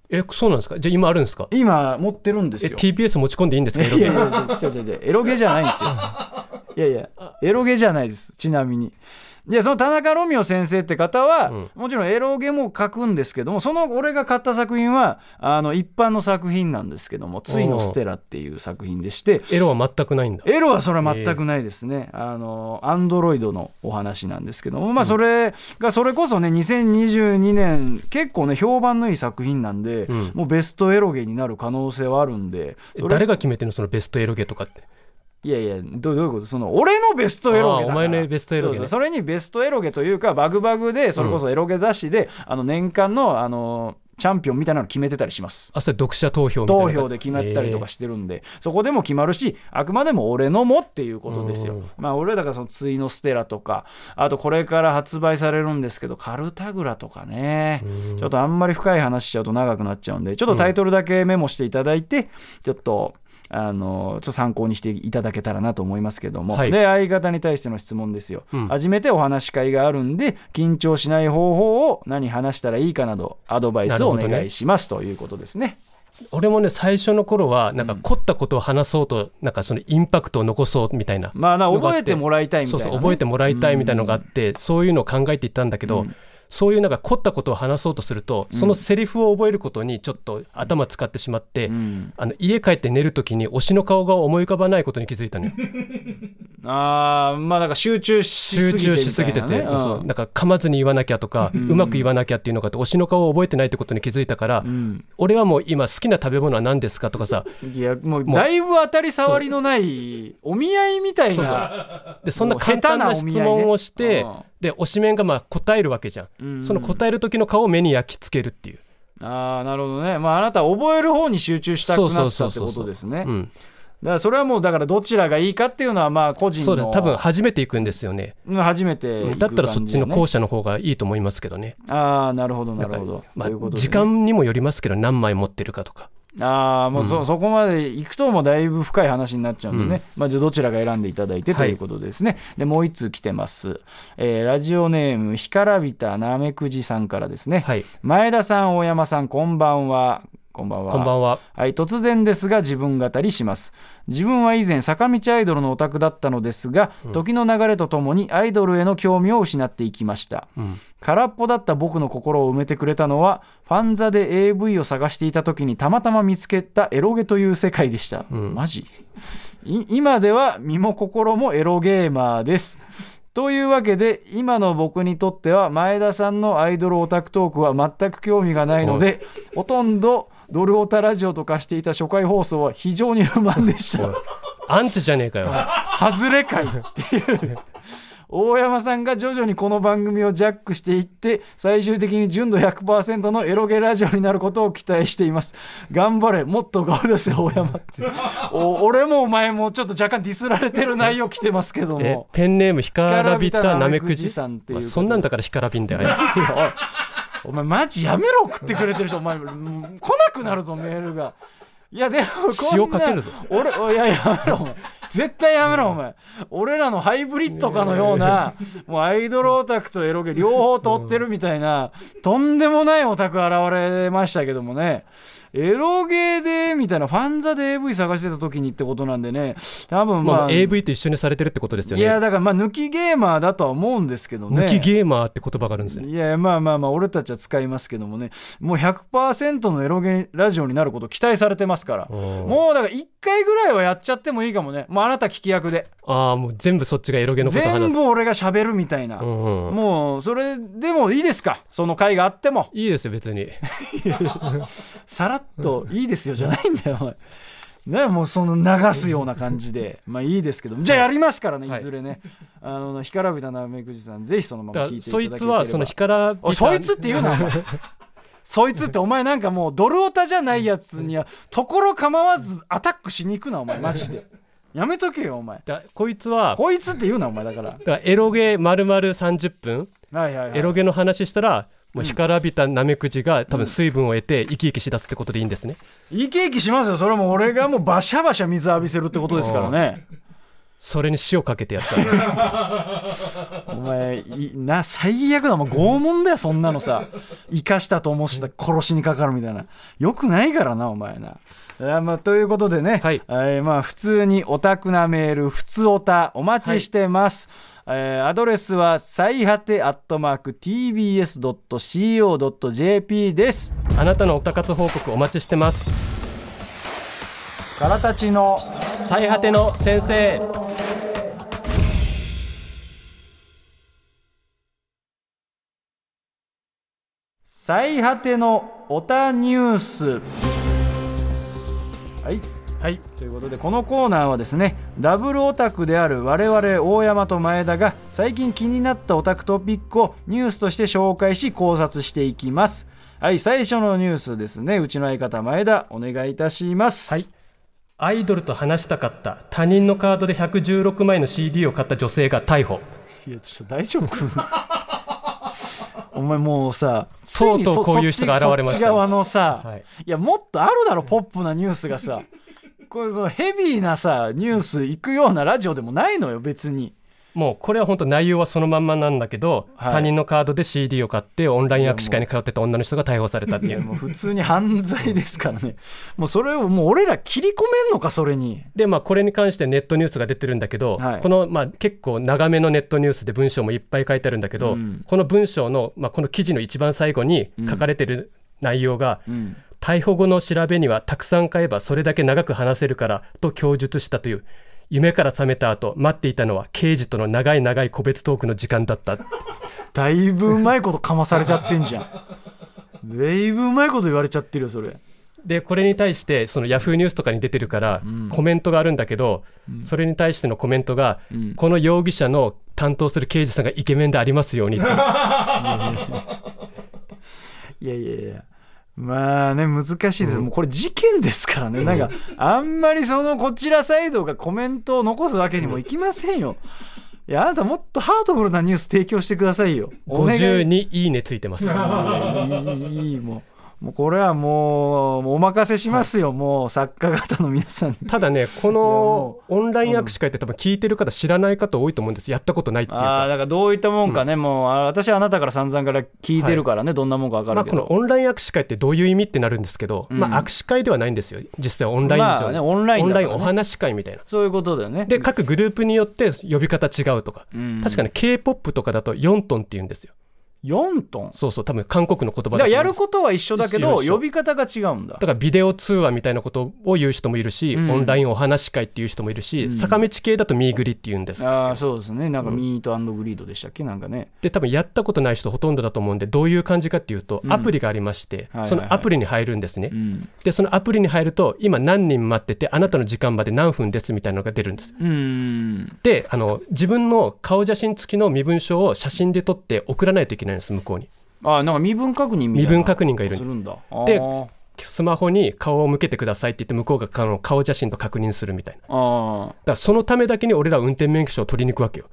えそうなんですか？じゃあ今あるんですか？今持ってるんですえよ TBS 持ち込んでいいんですか？エロゲいやいやいや違う違う違うエロゲじゃないんですよ。いやいやエロゲじゃないです。ちなみにいやその田中ロミオ先生って方は、もちろんエロゲも書くんですけどもその俺が買った作品はあの一般の作品なんですけども「ついのステラ」っていう作品でしてエロは全くないんだ。エロはそれは全くないですね。あの、アンドロイドのお話なんですけども、まあ、それが、それこそね、2022年、結構ね、評判のいい作品なんで、ん。もうベストエロゲになる可能性はあるんで、誰が決めてるの？そのベストエロゲとかっていやいやどうどういうこと？その俺のベストエロゲだから。お前のベストエロゲね。そうそうそれにベストエロゲというかバグバグでそれこそエロゲ雑誌で、あの年間のあのチャンピオンみたいなの決めてたりします。あそれ読者投票みたいな。投票で決まったりとかしてるんで、そこでも決まるしあくまでも俺のもっていうことですよ。うん。まあ俺だからそのついのステラとかあとこれから発売されるんですけどカルタグラとかね。ちょっとあんまり深い話しちゃうと長くなっちゃうんでちょっとタイトルだけメモしていただいて、ちょっとあのちょっと参考にしていただけたらなと思いますけども、はい。で相方に対しての質問ですよ、うん。初めてお話し会があるんで緊張しない方法を何話したらいいかなどアドバイスをお願いしますということですね。俺もね最初の頃はなんか凝ったことを話そうとなんかそのインパクトを残そうみたいなまあな覚えてもらいたいみたいなね、そうそう覚えてもらいたいみたいなのがあって、そういうのを考えていったんだけど、そういうなんか凝ったことを話そうとすると、そのセリフを覚えることにちょっと頭使ってしまって、ん。あの家帰って寝るときに推しの顔が思い浮かばないことに気づいたのよ。ああまあなんか集中し集すぎて中しすぎてて、みたいなねそう。なんか噛まずに言わなきゃとか、うまく言わなきゃっていうのがあって推しの顔を覚えてないってことに気づいたから、俺はもう今好きな食べ物は何ですかとかさいやもうだいぶ当たり障りのないお見合いみたいな。でそんな簡単な質問をして、で推しメンがまあ答えるわけじゃん、その答える時の顔を目に焼き付けるっていう。ああなるほどね。まああなたは覚える方に集中したくなったってことですね。うん、だからそれはもうだからどちらがいいかっていうのはまあ個人のそうです多分初めて行くんですよね。うん初めて行くだったらそっちの後者の方がいいと思いますけどね。ああなるほどなるほどまあ時間にもよりますけど何枚持ってるかとかああもうそ,、そこまで行くともうだいぶ深い話になっちゃうんでね、まあ、じゃあどちらが選んでいただいてということですね、でもう一通来てます、えーラジオネーム干からびたなめくじさんからですね、はい。前田さん大山さんこんばんはこんばんは。こんばんは。はい、突然ですが自分語りします。自分は以前坂道アイドルのオタクだったのですが、時の流れとともにアイドルへの興味を失っていきました、ん。空っぽだった僕の心を埋めてくれたのはファンザで AV を探していた時にたまたま見つけたエロゲという世界でした、マジ？い今では身も心もエロゲーマーです。というわけで今の僕にとっては前田さんのアイドルオタクトークは全く興味がないのでほとんどドルオタラジオとかしていた初回放送は非常に不満でした。アンチじゃねえかよ。外れ会っていう。大山さんが徐々にこの番組をジャックしていって最終的に純度100%のエロゲラジオになることを期待しています。頑張れもっと顔出せ大山って。お俺もお前もちょっと若干ディスられてる内容来てますけどえもペンネーム干からびたなめくじさんっていうそんなんだから干からびんだよあいついやおいお前マジやめろ送ってくれてる人お前うん来なくなるぞメールが。いやでもこんな塩かけるぞ。俺おいややめろお前絶対やめろお前。俺らのハイブリッドかのようなもうアイドルオタクとエロゲ両方通ってるみたいなとんでもないオタク現れましたけどもね。エロゲでみたいなファンザで AV 探してた時にってことなんでね。多分まあ、まあ、AV と一緒にされてるってことですよいやねだからまあ抜きゲーマーだとは思うんですけどね。抜きゲーマーって言葉があるんですね。いやまあまあまあ俺たちは使いますけどもね。もう100%のエロゲラジオになること期待されてますから。うん。もうだから1回ぐらいはやっちゃってもいいかもねもうあなた聞き役で。ああもう全部そっちがエロゲのこと話す。全部俺が喋るみたいな、うんうん。もうそれでもいいですか？その回があっても。いいですよ別に。さらっといいですよじゃないんだよお前。ね、もうその流すような感じで。まあいいですけどじゃあやりますからねい。ずれね、あの干からびたなめくじさんぜひそのままだから聞いていただけれいつはその干からびたおいそいつって言うな。お前。そいつってお前なんかもうドルオタじゃないやつにはところ構わずアタックしに行くなお前。マジでやめとけよお前。だこいつはこいつって言うなお前だから。だからエロゲ丸々30分。はいはいはい。エロゲの話したらもう干からびたナメクジが多分水分を得て生き生きしだすってことでいいんですね。生き生きしますよ。それも俺がもうバシャバシャ水浴びせるってことですからね。それに塩かけてやったら。お前いな最悪だ。もう拷問だよそんなのさ。生かしたと思した殺しにかかるみたいな。よくないからなお前な。あまあ、ということでね、はいえーまあ、普通にオタクなメール、普通オタ、お待ちしてます。えーアドレスは最果てアットマーク tbs.co.jp です。あなたのおたかつ報告お待ちしてますからたちの最果ての先生最果てのオタニュース。はい。はい。ということでこのコーナーはですねダブルオタクである我々大山と前田が最近気になったオタクトピックをニュースとして紹介し考察していきます。はい最初のニュースですね。うちの相方前田お願いいたします。はい。アイドルと話したかった他人のカードで116枚の CD を買った女性が逮捕。いやちょっと大丈夫お前もうさとうとうこういう人が現れました。ねそっち側のさ、はい。いやもっとあるだろポップなニュースがさ。これそのヘビーなさニュース行くようなラジオでもないのよ別にもうこれは本当内容はそのまんまなんだけど、はい。他人のカードで CD を買ってオンライン握手会に通ってた女の人が逮捕されたっていう。もう普通に犯罪ですからね。もうそれをもう俺ら切り込めんのかそれに。でまあこれに関してネットニュースが出てるんだけど、はい。このまあ結構長めのネットニュースで文章もいっぱい書いてあるんだけど、うん。この文章の、まあ、この記事の一番最後に書かれてる内容が、うん。逮捕後の調べにはたくさん買えばそれだけ長く話せるからと供述したという夢から覚めた後待っていたのは刑事との長い長い個別トークの時間だった。だいぶうまいことかまされちゃってんじゃん。だいぶうまいこと言われちゃってるよそれ。でこれに対してそのヤフーニュースとかに出てるから、ん。コメントがあるんだけど、それに対してのコメントが、んこの容疑者の担当する刑事さん。がイケメンでありますようにっていやいやいやまあね難しいです、もうこれ事件ですからね。なんかあんまりそのこちらサイドがコメントを残すわけにもいきませんよ。いやあなたもっとハートフルなニュース提供してくださいよ。お願い。52いいねついてます。いいいいもうもうこれはもうお任せしますよ、もう作家方の皆さん。にただねこのオンライン握手会って多分聞いてる方知らない方多いと思うんです。やったことないっていうああかだからどういったもんかね、もうあ私はあなたから散々から聞いてるからね、どんなもんか分かまあ、るけど、このオンライン握手会ってどういう意味ってなるんですけど、うん。まあ、握手会ではないんですよ。実際オンライン上、まあねオンラインだからね。お話し会みたいな。そういうことだよね。で各グループによって呼び方違うとか、うん。確かに k p o p とかだと4トンって言うんですよ4トン？そうそう多分韓国の言葉だからやるとことは一緒だけど呼び方が違うんだ。だからビデオ通話みたいなことを言う人もいるし、うん。オンラインお話し会っていう人もいるし、うん。坂道系だとミーグリっていうんですああそうですね。なんかミートグリードでしたっけ？なんかね。で多分やったことない人ほとんどだと思うんでどういう感じかっていうと、うん。アプリがありまして、そのアプリに入るんですね、うん。でそのアプリに入ると今何人待っててあなたの時間まで何分ですみたいなのが出るんです。うんであの自分の顔写真付きの身分証を写真で撮って送らないといけないんです向こうに。あなんか身分確認みたいな。身分確認がいる。んだ。でスマホに顔を向けてくださいって言って向こうが顔写真と確認するみたいな。だかあらそのためだけに俺ら運転免許証を取りに行くわけよ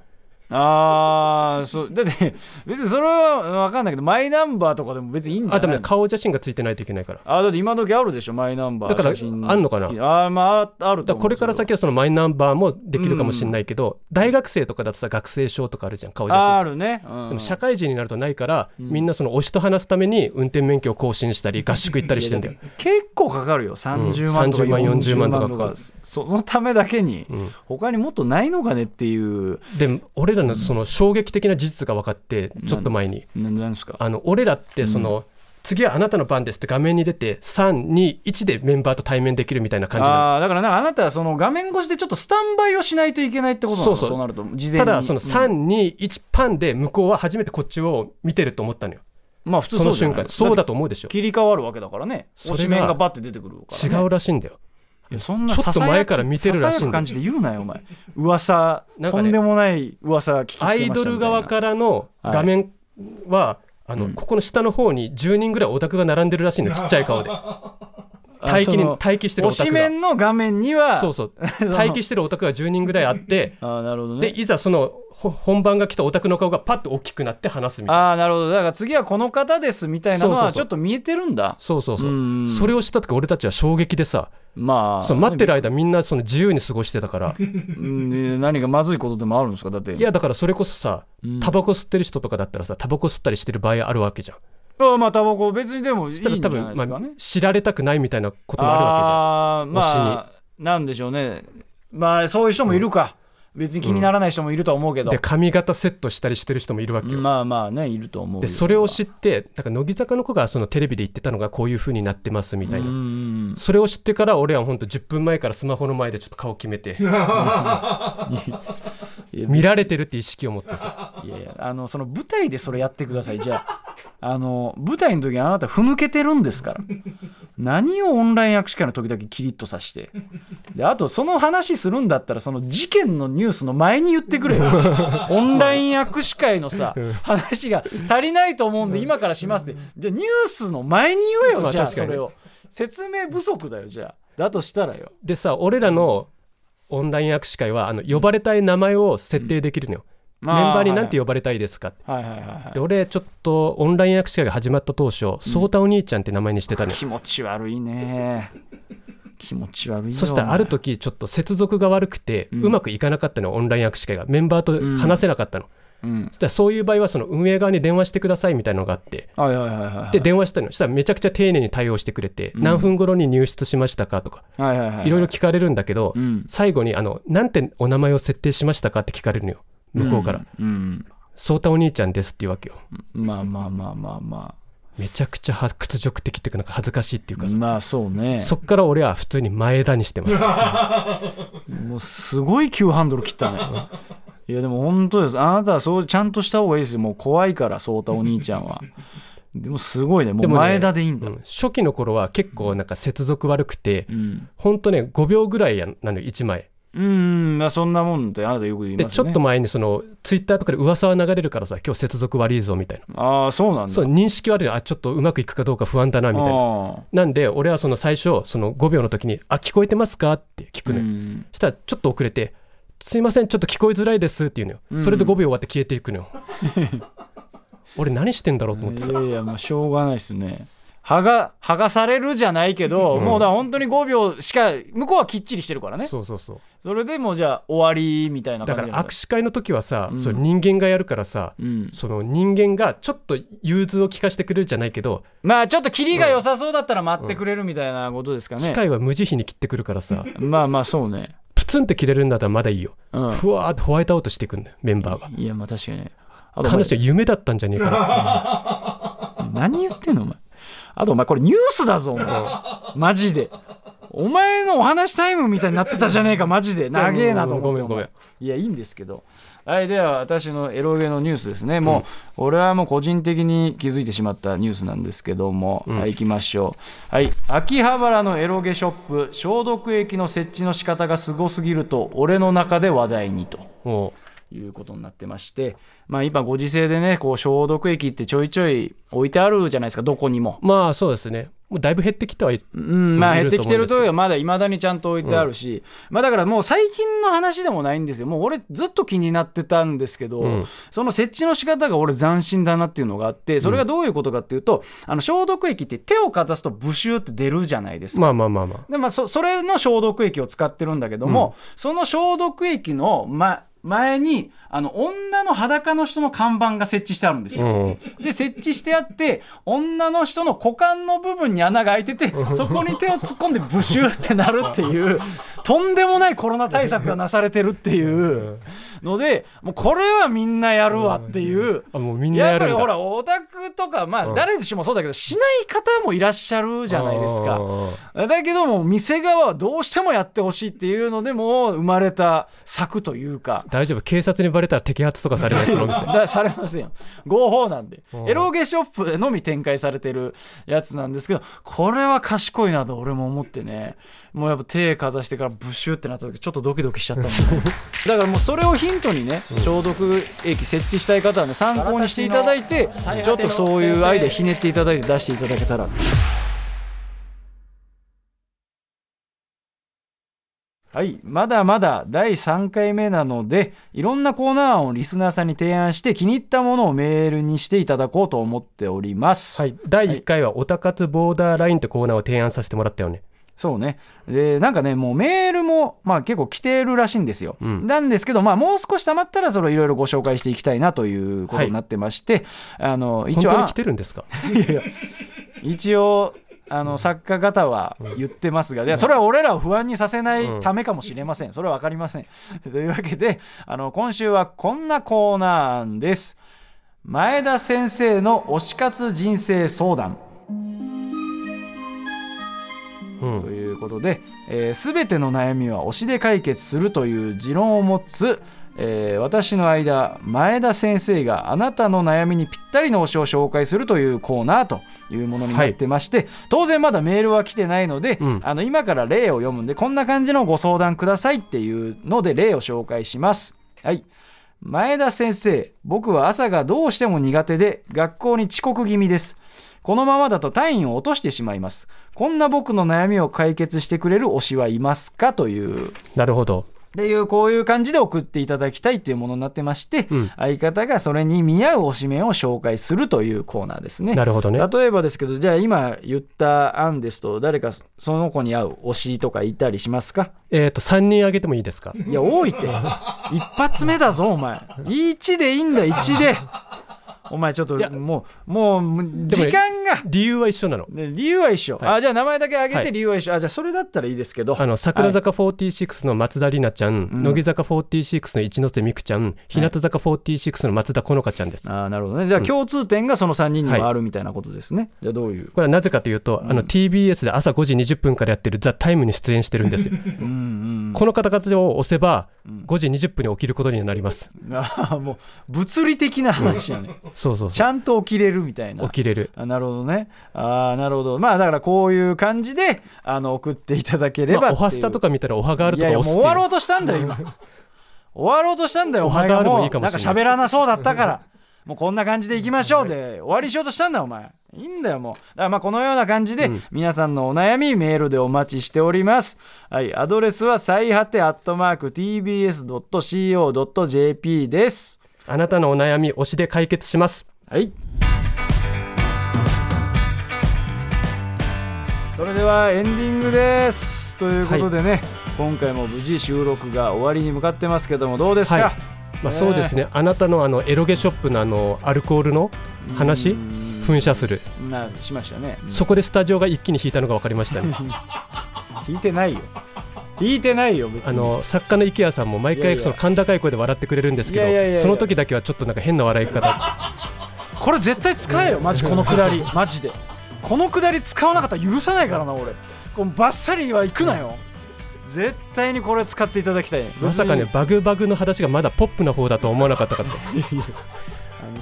ーあーそう。だって別にそれは分かんないけどマイナンバーとかでも別にいいんじゃない？あでもね顔写真がついてないといけないから。あだって今時あるでしょマイナンバーだから写真。あんのかな？付きあーまああると思うこれから先はそのマイナンバーもできるかもしれないけど、大学生とかだとさ学生証とかあるじゃん顔写真。あるね、うん。でも社会人になるとないから、みんなその推しと話すために運転免許を更新したり合宿行ったりしてんだよ。結構かかるよ。30万とか30万40 40万とか。かそのためだけにん。他にもっとないのかねっていう。で俺らのその衝撃的な事実が分かってちょっと前に。あの俺らってその、次はあなたの番ですって画面に出て321でメンバーと対面できるみたいな感じあーだからなあなたはその画面越しでちょっとスタンバイをしないといけないってことなの？そうそう。なると事前に。ただそのうん。321パンで向こうは初めてこっちを見てると思ったのよ。まあ普通その瞬間。そうだと思うでしょ。切り替わるわけだからね。推し面がバッて出てくるから、ね、違うらしいんだよ。いやそんなちょっと前から見てるらしい感じで言うなよお前。噂、なんかねとんでもない噂聞きつけまアしたみたいな。イドル側からの画面は、あのここの下の方に10人ぐらいオタクが並んでるらしいのちっちゃい顔で待機に待機してるオタ推しクが面の画面にはそうそう。待機してるオタクが10 人ぐらいあって ああなるほどね。でいざそのほ本番が来たオタクの顔がパッと大きくなって話すみたいな。ああなるほど。だから次はこの方ですみたいなのはちょっと見えてるんだ。そうそうそう。うんそれを知った時俺たちは衝撃でさまあその待ってる間みんなその自由に過ごしてたから。うん何かまずいことでもあるんですか？だって。いやだからそれこそさうん。タバコ吸ってる人とかだったらさタバコ吸ったりしてる場合あるわけじゃんまあタバコ別にでもいいんじゃないですかね、ら多分、まあ、知られたくないみたいなこともあるわけじゃん。ああまあなんでしょうね。まあそういう人もいるか、別に気にならない人もいるとは思うけど、で髪型セットしたりしてる人もいるわけよ、まあまあねいると思うよ。でそれを知ってなんか乃木坂の子がそのテレビで言ってたのがこういう風になってますみたいな、うんそれを知ってから俺は本当10分前からスマホの前でちょっと顔決めて。見られてるって意識を持ってさ。いやいやあのその舞台でそれやってください。じゃああの舞台の時あなたふぬけてるんですから。何をオンライン握手会の時だけキリッとさして。であとその話するんだったらその事件のニュースの前に言ってくれよ。オンライン握手会のさ話が足りないと思うんで今からしますって。じゃあニュースの前に言えよ、じゃあそれを。説明不足だよじゃあ。だとしたらよ。でさ俺らのオンライン握手会はあの呼ばれたい名前を設定できるのよ、まあメンバーに何て呼ばれたいですか、はいはいはいはいで俺ちょっとオンライン握手会が始まった当初颯太、お兄ちゃんって名前にしてたのよ。気持ち悪いね気持ち悪いよそしたらある時ちょっと接続が悪くて、ううんまくいかなかったのよオンライン握手会が。メンバーと話せなかったの、うん。そしたらそういう場合はその運営側に電話してくださいみたいなのがあって。はいはいはいはいで電話したの。そしたらめちゃくちゃ丁寧に対応してくれて、何分頃に入室しましたかとかはいはいはいい。ろいろ聞かれるんだけど、うん。最後にあの「なんてお名前を設定しましたか?」って聞かれるのよ向こうから。うん、うん「颯太お兄ちゃんです」っていうわけよ。まあまあまあまあまめちゃくちゃは屈辱的っていうかなんか恥ずかしいっていうかまあそうね。そっから俺は普通に前田にしてます。もうすごい急ハンドル切ったね。いやでも本当です。あなたはそうちゃんとした方がいいですよ。もう怖いから颯太お兄ちゃんは。でもすごいね。もう前田でいいんだ。うん。初期の頃は結構なんか接続悪くて、うん。ほんとね5秒ぐらいやなのよ1枚うんまあそんなもんってあなたよく言いますよね。でちょっと前にそのツイッターとかで噂は流れるからさ今日接続悪いぞみたいな。ああそうなんだ。そう認識悪い。あちょっとうまくいくかどうか不安だなみたいな。あなんで俺はその最初その5秒の時に「あ聞こえてますか?」って聞あくのよ、うん。したらちょっと遅れて「すいませんちょっと聞こえづらいです」って言うのよ、うん。それで5秒終わって消えていくのよ。俺何してんだろうと思ってさ。いやいやもうしょうがないですね剥が剥がされるじゃないけど、うん。もうだ本当に5秒しか向こうはきっちりしてるからね。そうそうそう。それでもうじゃあ終わりみたいなだから握手会の時はさ、うん。それ人間がやるからさ、うん、その人間がちょっと融通を聞かせてくれるじゃないけど、まあちょっとキリが良さそうだったら待ってくれるみたいなことですかね、機械は無慈悲に切ってくるからさ。まあまあそうね。プツンって切れるんだったらまだいいよ、うん。ふわーってホワイトアウトしていくんだよメンバーが。いやまあ確かにね。あとお前話は夢だったんじゃねえかな 何言ってんのお前あとお前これニュースだぞお前。マジで。お前のお話タイムみたいになってたじゃねえかマジで。長えなと思ってごめんごめん。いやいいんですけど。はいでは私のエロゲのニュースですね。もう、俺はもう個人的に気づいてしまったニュースなんですけども、はい行きましょう。はい秋葉原のエロゲショップ消毒液の設置の仕方がすごすぎると俺の中で話題にと。もいうことになってまして、まあ、今ご時世でねこう消毒液ってちょいちょい置いてあるじゃないですかどこにも。うまあそうですね。もうだいぶ減ってきてはいうん、まあ減ってきてると思うんですけど。とはまだいまだにちゃんと置いてあるし、まあだからもう最近の話でもないんですよ。もう俺ずっと気になってたんですけど、うん。その設置の仕方が俺斬新だなっていうのがあってそれがどういうことかっていうと、あの消毒液って手をかざすとブシューって出るじゃないですか。まあまあまあまあ。でまあ、そそれの消毒液を使ってるんだけども、その消毒液の、ま、前にあの女の裸の人の看板が設置してあるんですよ。うん。で設置してあって女の人の股間の部分に穴が開いててそこに手を突っ込んでブシューってなるっていうとんでもないコロナ対策がなされてるっていう。のでもうこれはみんなやるわっていう。あもうみんなやっぱりほらオタクとかまあ誰しもそうだけどしない方もいらっしゃるじゃないですか。だけども店側はどうしてもやってほしいっていうのでもう生まれた策というか。大丈夫。警察にバレたら摘発とかされないそのお店だされませんよ。合法なんで。うん。エロゲショップでのみ展開されてるやつなんですけどこれは賢いなと俺も思ってね。もうやっぱ手かざしてからブシュってなった時ちょっとドキドキしちゃったもんね。だからもうそれをヒントにね消毒液設置したい方はね参考にしていただいてちょっとそういうアイデアひねっていただいて出していただけたらはい、まだまだ第3回目なのでいろんなコーナー案をリスナーさんに提案して気に入ったものをメールにしていただこうと思っております。はい第1回は「オタ活ボーダーライン」ってコーナーを提案させてもらったよねそうね。で、なんかね、もうメールも、まあ結構来てるらしいんですよ。うんなんですけど、まあもう少し溜まったら、それをいろいろご紹介していきたいなということになってまして、あの、本一応、あ当に来てるんですか？いやいや一応、あの作家方は言ってますが、いやそれは俺らを不安にさせないためかもしれません。それは分かりません。というわけで、あの今週はこんなコーナー案です。前田先生の推し活人生相談。うんということで、えー、全ての悩みは推しで解決するという持論を持つ、えー私の間前田先生があなたの悩みにぴったりの推しを紹介するというコーナーというものになってまして、当然まだメールは来てないので、うん。あの今から例を読むんでこんな感じのご相談くださいっていうので例を紹介します。はい。前田先生僕は朝がどうしても苦手で学校に遅刻気味です。このままだと単位を落としてしまいます。こんな僕の悩みを解決してくれる推しはいますか？という。なるほどっていうこういう感じで送っていただきたいっていうものになってまして、うん相方がそれに見合う推しメンを紹介するというコーナーですねなるほどね例えばですけどじゃあ今言った案ですと誰かその子に合う推しとかいたりしますか？えっ、と3人あげてもいいですか？いや、多いって。一発目だぞ、お前。1でいいんだ、1で。お前、ちょっともう、もう、時間が。理由は一緒なの。ね理由は一緒、はい。あじゃあ名前だけ挙げはい。て理由は一緒、あじゃあそれだったらいいですけど。あの桜坂46の松田里奈ちゃん、ん。乃木坂46の一ノ瀬美空ちゃん、日向坂46の松田好花ちゃんです。あなるほどね。じゃあ共通点がその3人にもあるみたいなことですね、じゃあどういう？これはなぜかというと、あの TBS で朝5時20分からやってる「ザ・タイムに出演してるんですよ。うんうん この方々を押せば5時20分に起きることになります。あもう物理的な話やねそうそうそちゃんと起きれるみたいな。う。起きれる。あなるほどね。あなるほど。まあだからこういう感じであの送っていただければまあ、おはスタとか見たらおはがあるいやいやもうとか押すって。いう終わろうとしたんだよ今。終わろうとしたんだよお前があるもうもいいかもなんかしれない。喋らなそうだったから。もうこんな感じでいきましょうで終わりしようとしたんだよお前。いいんだよもう。だからまあこのような感じでうん。皆さんのお悩みメールでお待ちしております。はいアドレスは最果てアットマーク TBS.CO.JP ですあなたのお悩み推しで解決します。はい。それではエンディングです。ということでね、今回も無事収録が終わりに向かってますけどもどうですか、はい。まあ、そうですね、あなたのあのエロゲショップのあのアルコールの話噴射する、なしましたね、そこでスタジオが一気に引いたのが分かりましたね。引いてないよ引いてないよあの作家の池谷さんも毎回その甲高い声で笑ってくれるんですけどその時だけはちょっとなんか変な笑い方。これ絶対使えよマジこのくだり。マジで。このくだり使わなかったら許さないからな俺。このバッサリは行くなよ。絶対にこれ使っていただきたい。まさかねバグバグの話がまだポップな方だとは思わなかったから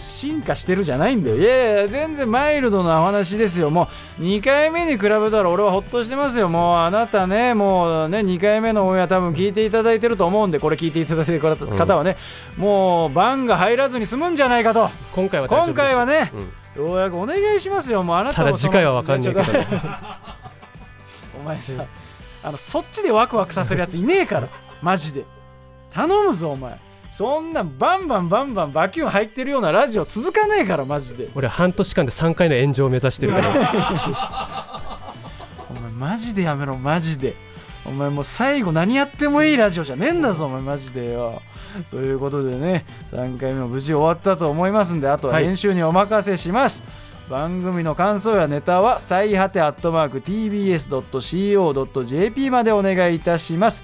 進化してるじゃないんだよ。いやいや全然マイルドなお話ですよ。もう2回目に比べたら俺はほっとしてますよ。もうあなたねもうね2回目のオンエア多分聞いていただいてると思うんでこれ聞いていただいてる方方はね、もう番が入らずに済むんじゃないかと。今回は大丈夫今回はね、うん。ようやくお願いしますよ。もうあなたただ次回は分かんないけど。ね お前さあのそっちでワクワクさせるやついねえから。マジで。頼むぞお前そんなバンバンバンバンバキュン入ってるようなラジオ続かねえからマジで。俺半年間で3回の炎上を目指してるから。お前マジでやめろマジで。お前もう最後何やってもいいラジオじゃねえんだぞお前マジでよ。ということでね3回目も無事終わったと思いますんであとははい。編集にお任せします、番組の感想やネタは最果てアットマーク TBS.CO.JP までお願いいたします